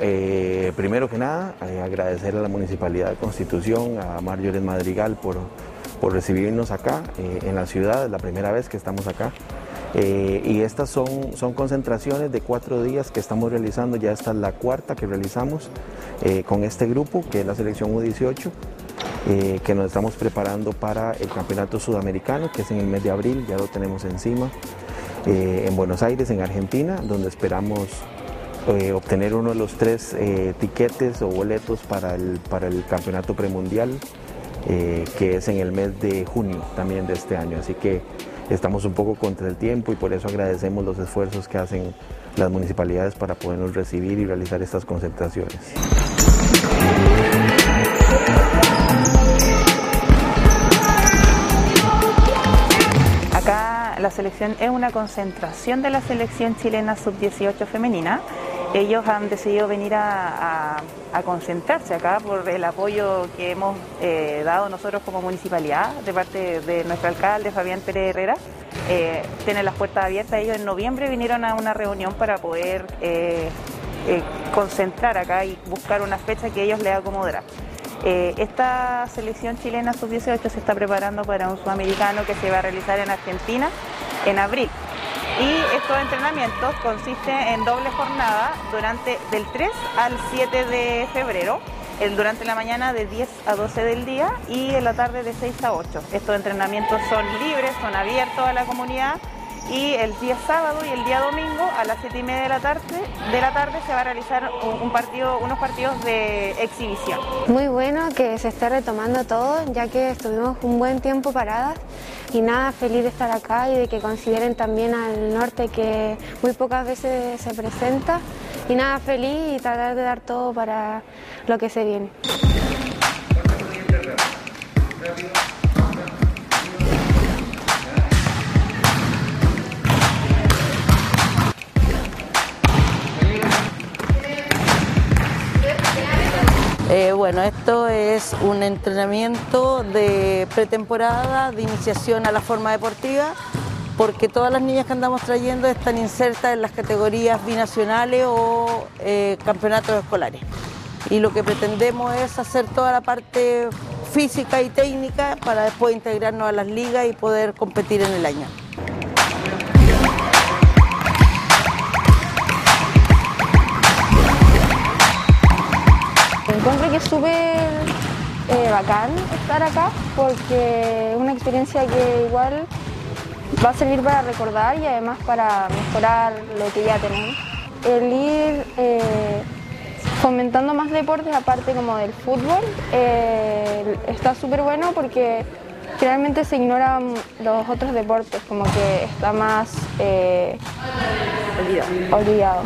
eh, primero que nada, eh, agradecer a la Municipalidad de Constitución, a Marjorie Madrigal por, por recibirnos acá eh, en la ciudad, es la primera vez que estamos acá. y estas son, son concentraciones de cuatro días que estamos realizando, ya esta es la cuarta que realizamos con este grupo, que es la selección U18, que nos estamos preparando para el Campeonato Sudamericano, que es en el mes de abril, ya lo tenemos encima, en Buenos Aires, en Argentina, donde esperamos eh, obtener uno de los tres eh, tiquetes o boletos para el, para el campeonato premundial, eh, que es en el mes de junio también de este año. Así que estamos un poco contra el tiempo y por eso agradecemos los esfuerzos que hacen las municipalidades para podernos recibir y realizar estas concentraciones. Acá la selección es una concentración de la selección chilena sub-18 femenina ellos han decidido venir a, concentrarse acá por el apoyo que hemos eh, dado nosotros como municipalidad de parte de nuestro alcalde Fabián Pérez Herrera. Eh, tienen las puertas abiertas. Ellos en noviembre vinieron a una reunión para poder eh, concentrar acá y buscar una fecha que ellos les acomodará. esta selección chilena sub-18 se está preparando para un sudamericano que se va a realizar en Argentina en abril. Y estos entrenamientos consisten en doble jornada durante del 3 al 7 de febrero, durante la mañana de 10 a 12 del día y en la tarde de 6 a 8. Estos entrenamientos son libres, son abiertos a la comunidad y el día sábado y el día domingo a las 7 y media de la tarde, de la tarde se va a realizar un partido, unos partidos de exhibición. Muy bueno que se esté retomando todo, ya que estuvimos un buen tiempo paradas y nada, feliz de estar acá y de que consideren también al norte que muy pocas veces se presenta y nada, feliz y tratar de dar todo para lo que se viene. Eh, bueno, esto es un entrenamiento de pretemporada, de iniciación a la forma deportiva, porque todas las niñas que andamos trayendo están insertas en las categorías binacionales o eh, campeonatos escolares. Y lo que pretendemos es hacer toda la parte física y técnica para después integrarnos a las ligas y poder competir en el año. Encuentro que es súper eh, bacán estar acá porque es una experiencia que igual va a servir para recordar y además para mejorar lo que ya tenemos. El ir eh, fomentando más deportes aparte como del fútbol eh, está súper bueno porque generalmente se ignoran los otros deportes, como que está más olvidado.